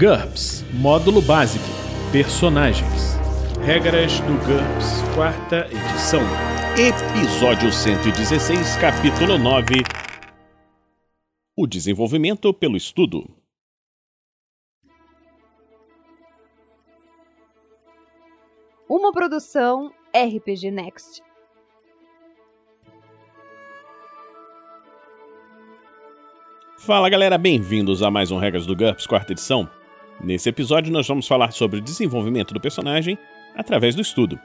GURPS Módulo Básico Personagens Regras do GURPS, quarta edição. Episódio 116, capítulo 9 O desenvolvimento pelo estudo. Uma produção RPG Next. Fala galera, bem-vindos a mais um Regras do GURPS, quarta edição. Nesse episódio nós vamos falar sobre o desenvolvimento do personagem através do estudo.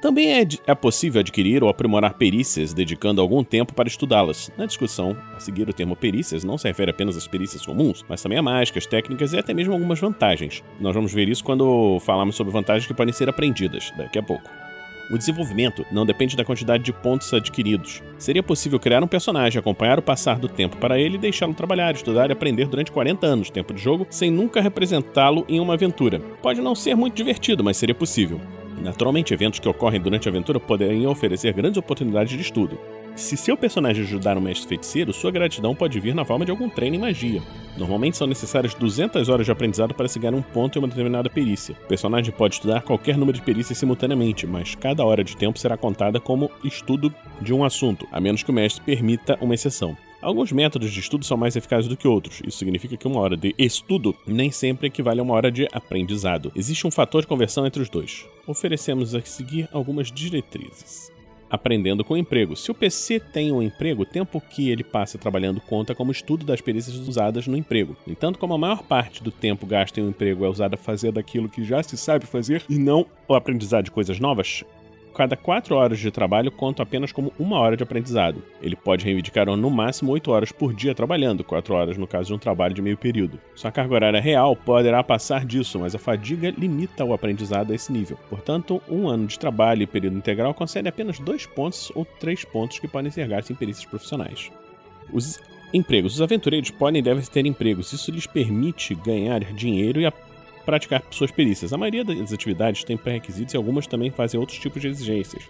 Também é, é, possível adquirir ou aprimorar perícias dedicando algum tempo para estudá-las. Na discussão, a seguir o termo perícias não se refere apenas às perícias comuns, mas também a mágicas, técnicas e até mesmo algumas vantagens. Nós vamos ver isso quando falarmos sobre vantagens que podem ser aprendidas daqui a pouco. O desenvolvimento não depende da quantidade de pontos adquiridos. Seria possível criar um personagem, acompanhar o passar do tempo para ele e deixá-lo trabalhar, estudar e aprender durante 40 anos, tempo de jogo, sem nunca representá-lo em uma aventura. Pode não ser muito divertido, mas seria possível. Naturalmente, eventos que ocorrem durante a aventura poderiam oferecer grandes oportunidades de estudo. Se seu personagem ajudar um mestre feiticeiro, sua gratidão pode vir na forma de algum treino em magia. Normalmente são necessárias 200 horas de aprendizado para se ganhar um ponto em uma determinada perícia. O personagem pode estudar qualquer número de perícias simultaneamente, mas cada hora de tempo será contada como estudo de um assunto, a menos que o mestre permita uma exceção. Alguns métodos de estudo são mais eficazes do que outros. Isso significa que uma hora de estudo nem sempre equivale a uma hora de aprendizado. Existe um fator de conversão entre os dois. Oferecemos a seguir algumas diretrizes aprendendo com o emprego. Se o PC tem um emprego, o tempo que ele passa trabalhando conta como estudo das perícias usadas no emprego. No entanto, como a maior parte do tempo gasto em um emprego é usado a fazer daquilo que já se sabe fazer e não o aprendizado de coisas novas, cada 4 horas de trabalho conta apenas como uma hora de aprendizado. Ele pode reivindicar no máximo 8 horas por dia trabalhando, 4 horas no caso de um trabalho de meio período. Sua carga horária real poderá passar disso, mas a fadiga limita o aprendizado a esse nível. Portanto, um ano de trabalho e período integral concede apenas 2 pontos ou 3 pontos que podem ser gastos em perícias profissionais. Os empregos. Os aventureiros podem e devem ter empregos. Isso lhes permite ganhar dinheiro e praticar suas perícias. A maioria das atividades tem pré-requisitos e algumas também fazem outros tipos de exigências.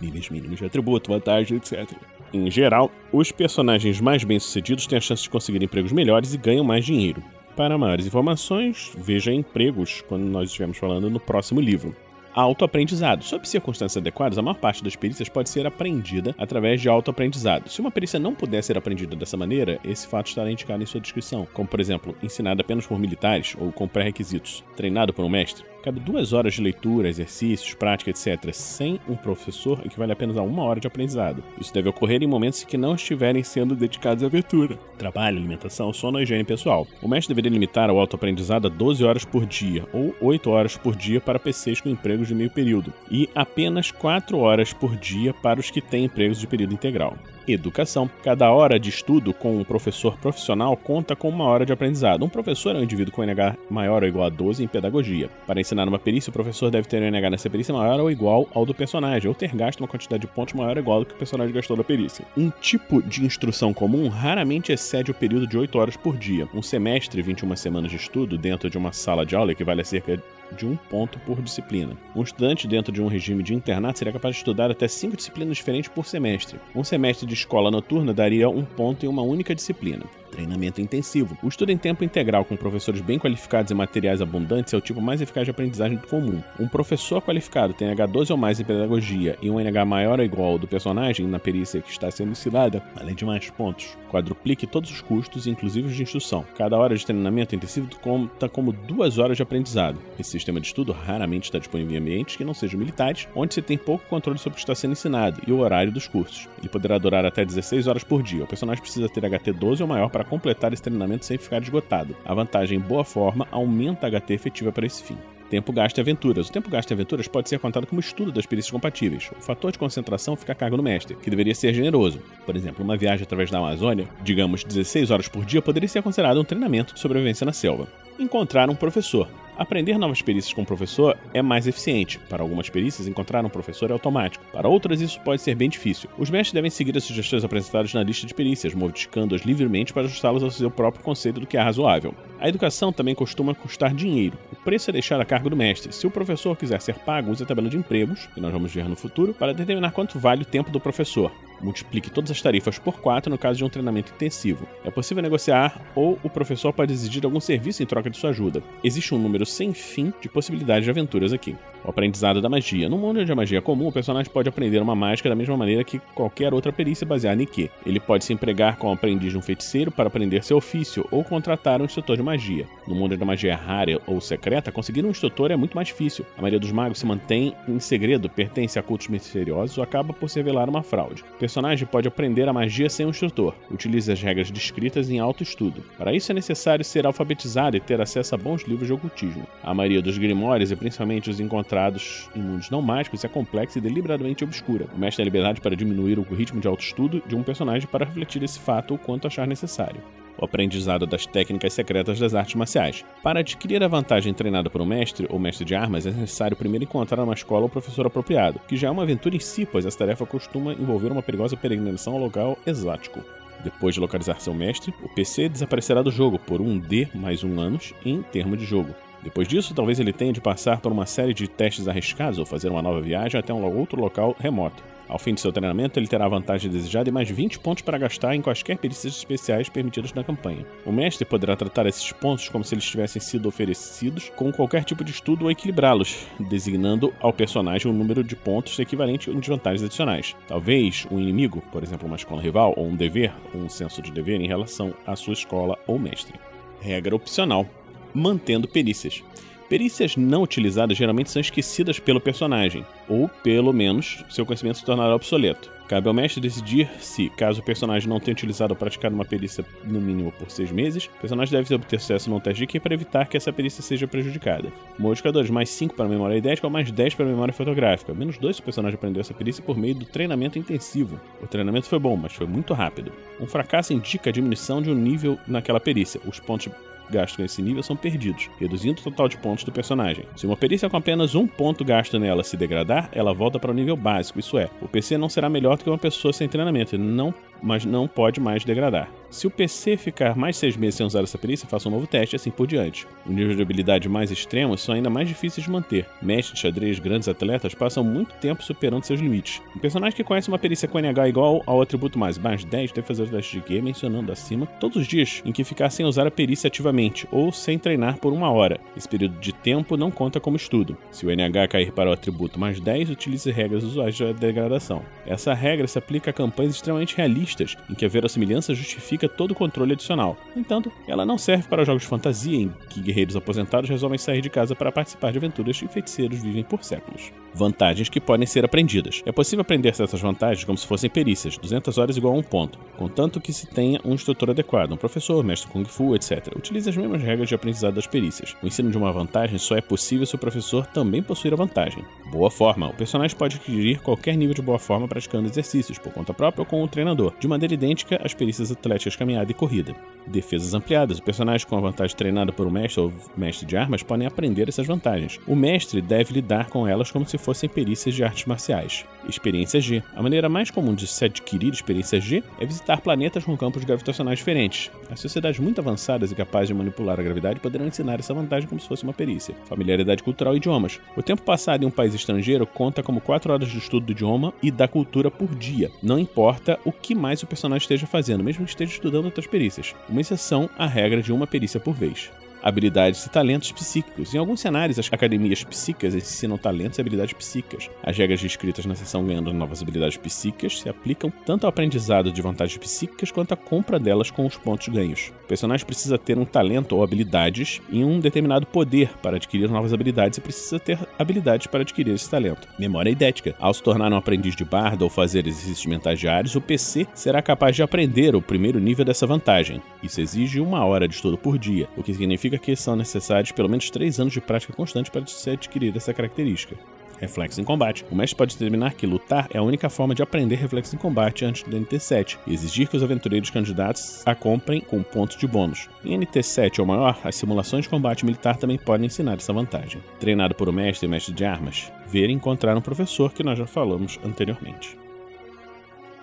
Níveis mínimos de atributo, vantagem, etc. Em geral, os personagens mais bem-sucedidos têm a chance de conseguir empregos melhores e ganham mais dinheiro. Para maiores informações, veja empregos quando nós estivermos falando no próximo livro. Autoaprendizado. Sob circunstâncias adequadas, a maior parte das perícias pode ser aprendida através de autoaprendizado. Se uma perícia não puder ser aprendida dessa maneira, esse fato estará indicado em sua descrição, como por exemplo, ensinada apenas por militares ou com pré-requisitos, treinado por um mestre. Cada duas horas de leitura, exercícios, prática, etc., sem um professor, equivale apenas a uma hora de aprendizado. Isso deve ocorrer em momentos que não estiverem sendo dedicados à aventura. Trabalho, alimentação, sono e higiene pessoal. O mestre deveria limitar o autoaprendizado a 12 horas por dia, ou 8 horas por dia para PCs com empregos de meio período, e apenas 4 horas por dia para os que têm empregos de período integral educação. Cada hora de estudo com um professor profissional conta com uma hora de aprendizado. Um professor é um indivíduo com NH maior ou igual a 12 em pedagogia. Para ensinar uma perícia, o professor deve ter um NH nessa perícia maior ou igual ao do personagem, ou ter gasto uma quantidade de pontos maior ou igual ao que o personagem gastou da perícia. Um tipo de instrução comum raramente excede o período de 8 horas por dia. Um semestre, 21 semanas de estudo, dentro de uma sala de aula equivale a cerca de um ponto por disciplina. Um estudante dentro de um regime de internato seria capaz de estudar até cinco disciplinas diferentes por semestre. Um semestre de escola noturna daria um ponto em uma única disciplina treinamento intensivo. O estudo em tempo integral com professores bem qualificados e materiais abundantes é o tipo mais eficaz de aprendizagem comum. Um professor qualificado tem H12 ou mais em pedagogia e um NH maior ou igual ao do personagem na perícia que está sendo ensinada, além de mais pontos. Quadruplique todos os custos, inclusive os de instrução. Cada hora de treinamento intensivo conta como duas horas de aprendizado. Esse sistema de estudo raramente está disponível em ambientes que não sejam militares, onde se tem pouco controle sobre o que está sendo ensinado e o horário dos cursos. Ele poderá durar até 16 horas por dia. O personagem precisa ter HT 12 ou maior para para completar esse treinamento sem ficar esgotado. A vantagem em boa forma aumenta a HT efetiva para esse fim. Tempo gasto em aventuras. O tempo gasto em aventuras pode ser contado como estudo das perícias compatíveis. O fator de concentração fica a cargo do mestre, que deveria ser generoso. Por exemplo, uma viagem através da Amazônia, digamos 16 horas por dia, poderia ser considerado um treinamento de sobrevivência na selva. Encontrar um professor. Aprender novas perícias com o professor é mais eficiente. Para algumas perícias, encontrar um professor é automático. Para outras, isso pode ser bem difícil. Os mestres devem seguir as sugestões apresentadas na lista de perícias, modificando-as livremente para ajustá-las ao seu próprio conceito do que é razoável. A educação também costuma custar dinheiro. O preço é deixado a cargo do mestre. Se o professor quiser ser pago, use a tabela de empregos, que nós vamos ver no futuro, para determinar quanto vale o tempo do professor. Multiplique todas as tarefas por 4 no caso de um treinamento intensivo. É possível negociar ou o professor pode exigir algum serviço em troca de sua ajuda. Existe um número sem fim de possibilidades de aventuras aqui. O aprendizado da magia. No mundo onde a magia é comum, o personagem pode aprender uma mágica da mesma maneira que qualquer outra perícia baseada em que. Ele pode se empregar como aprendiz de um feiticeiro para aprender seu ofício ou contratar um instrutor de magia. No mundo onde a magia é rara ou secreta, conseguir um instrutor é muito mais difícil. A maioria dos magos se mantém em segredo, pertence a cultos misteriosos ou acaba por se revelar uma fraude. O personagem pode aprender a magia sem um instrutor. Utilize as regras descritas em autoestudo. Para isso é necessário ser alfabetizado e ter acesso a bons livros de ocultismo. A maioria dos grimórios, e principalmente os encontrados encontrados em mundos não mágicos é complexa e deliberadamente obscura. O mestre tem a liberdade para diminuir o ritmo de autoestudo de um personagem para refletir esse fato o quanto achar necessário o aprendizado das técnicas secretas das artes marciais. Para adquirir a vantagem treinada por um mestre ou mestre de armas, é necessário primeiro encontrar uma escola ou professor apropriado, que já é uma aventura em si, pois essa tarefa costuma envolver uma perigosa peregrinação ao local exótico. Depois de localizar seu mestre, o PC desaparecerá do jogo por um D mais um anos em termo de jogo. Depois disso, talvez ele tenha de passar por uma série de testes arriscados ou fazer uma nova viagem até um outro local remoto. Ao fim de seu treinamento, ele terá a vantagem desejada e mais 20 pontos para gastar em quaisquer perícias especiais permitidas na campanha. O mestre poderá tratar esses pontos como se eles tivessem sido oferecidos com qualquer tipo de estudo ou equilibrá-los, designando ao personagem um número de pontos equivalente a desvantagens adicionais. Talvez um inimigo, por exemplo, uma escola rival, ou um dever, ou um senso de dever em relação à sua escola ou mestre. Regra opcional mantendo perícias. Perícias não utilizadas geralmente são esquecidas pelo personagem, ou pelo menos seu conhecimento se tornará obsoleto. Cabe ao mestre decidir se, caso o personagem não tenha utilizado ou praticado uma perícia no mínimo por seis meses, o personagem deve obter sucesso no teste de QI para evitar que essa perícia seja prejudicada. Modificadores: mais 5 para memória idética ou mais 10 para memória fotográfica. Menos 2 se o personagem aprendeu essa perícia por meio do treinamento intensivo. O treinamento foi bom, mas foi muito rápido. Um fracasso indica a diminuição de um nível naquela perícia. Os pontos gastos nesse nível são perdidos, reduzindo o total de pontos do personagem. Se uma perícia com apenas um ponto gasto nela se degradar, ela volta para o nível básico, isso é, o PC não será melhor do que uma pessoa sem treinamento, não, mas não pode mais degradar. Se o PC ficar mais seis meses sem usar essa perícia, faça um novo teste e assim por diante. O nível de habilidade mais extremos são ainda mais difíceis de manter. Mestres xadrez, grandes atletas passam muito tempo superando seus limites. Um personagem que conhece uma perícia com NH igual ao atributo mais, mais 10 deve fazer o teste de Q mencionando acima todos os dias em que ficar sem usar a perícia ativamente ou sem treinar por uma hora. Esse período de tempo não conta como estudo. Se o NH cair para o atributo mais 10, utilize regras usuais de degradação. Essa regra se aplica a campanhas extremamente realistas, em que a verossimilhança justifica todo o controle adicional. No entanto, ela não serve para jogos de fantasia em que guerreiros aposentados resolvem sair de casa para participar de aventuras e feiticeiros vivem por séculos. Vantagens que podem ser aprendidas. É possível aprender certas vantagens como se fossem perícias, 200 horas igual a um ponto, contanto que se tenha um instrutor adequado, um professor, mestre kung fu, etc. Utilize as mesmas regras de aprendizado das perícias. O ensino de uma vantagem só é possível se o professor também possuir a vantagem. Boa forma. O personagem pode adquirir qualquer nível de boa forma praticando exercícios por conta própria ou com o treinador, de maneira idêntica às perícias atléticas caminhada e corrida. Defesas ampliadas. O personagem com a vantagem treinada por um mestre ou mestre de armas podem aprender essas vantagens. O mestre deve lidar com elas como se fossem perícias de artes marciais. Experiência G. A maneira mais comum de se adquirir experiência G é visitar planetas com campos gravitacionais diferentes. As sociedades muito avançadas e capazes de manipular a gravidade poderão ensinar essa vantagem como se fosse uma perícia. Familiaridade cultural e idiomas. O tempo passado em um país estrangeiro conta como 4 horas de estudo do idioma e da cultura por dia. Não importa o que mais o personagem esteja fazendo, mesmo que esteja estudando outras perícias. Uma exceção à regra de uma perícia por vez habilidades e talentos psíquicos. Em alguns cenários, as academias psíquicas ensinam talentos e habilidades psíquicas. As regras descritas na seção Ganhando Novas Habilidades Psíquicas se aplicam tanto ao aprendizado de vantagens psíquicas quanto à compra delas com os pontos ganhos. O personagem precisa ter um talento ou habilidades e um determinado poder para adquirir novas habilidades e precisa ter habilidades para adquirir esse talento. Memória idética. Ao se tornar um aprendiz de bardo ou fazer exercícios mentais diários, o PC será capaz de aprender o primeiro nível dessa vantagem. Isso exige uma hora de estudo por dia, o que significa significa que são necessários pelo menos 3 anos de prática constante para se adquirir essa característica. Reflexo em combate. O mestre pode determinar que lutar é a única forma de aprender reflexo em combate antes do NT7 e exigir que os aventureiros candidatos a comprem com pontos de bônus. Em NT7 ou maior, as simulações de combate militar também podem ensinar essa vantagem. Treinado por um mestre e mestre de armas, ver e encontrar um professor que nós já falamos anteriormente.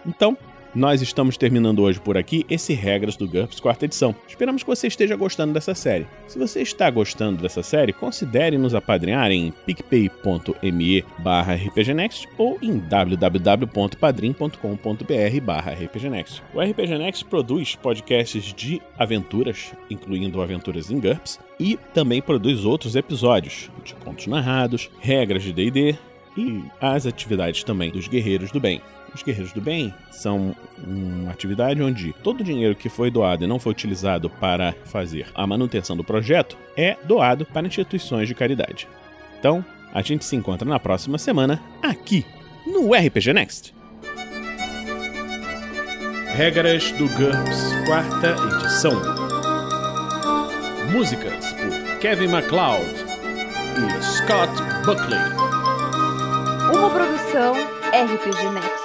Então, Nós estamos terminando hoje por aqui esse Regras do GURPS quarta edição. Esperamos que você esteja gostando dessa série. Se você está gostando dessa série, considere nos apadrinhar em picpay.me barra rpgnext ou em www.padrim.com.br barra rpgnext. O RPG Next produz podcasts de aventuras, incluindo aventuras em GURPS, e também produz outros episódios de contos narrados, regras de D&D e as atividades também dos Guerreiros do Bem. Os Guerreiros do Bem são uma atividade onde todo o dinheiro que foi doado e não foi utilizado para fazer a manutenção do projeto é doado para instituições de caridade. Então, a gente se encontra na próxima semana aqui no RPG Next. Regras do GURPS, quarta edição. Músicas por Kevin MacLeod e Scott Buckley. Uma produção RPG Next.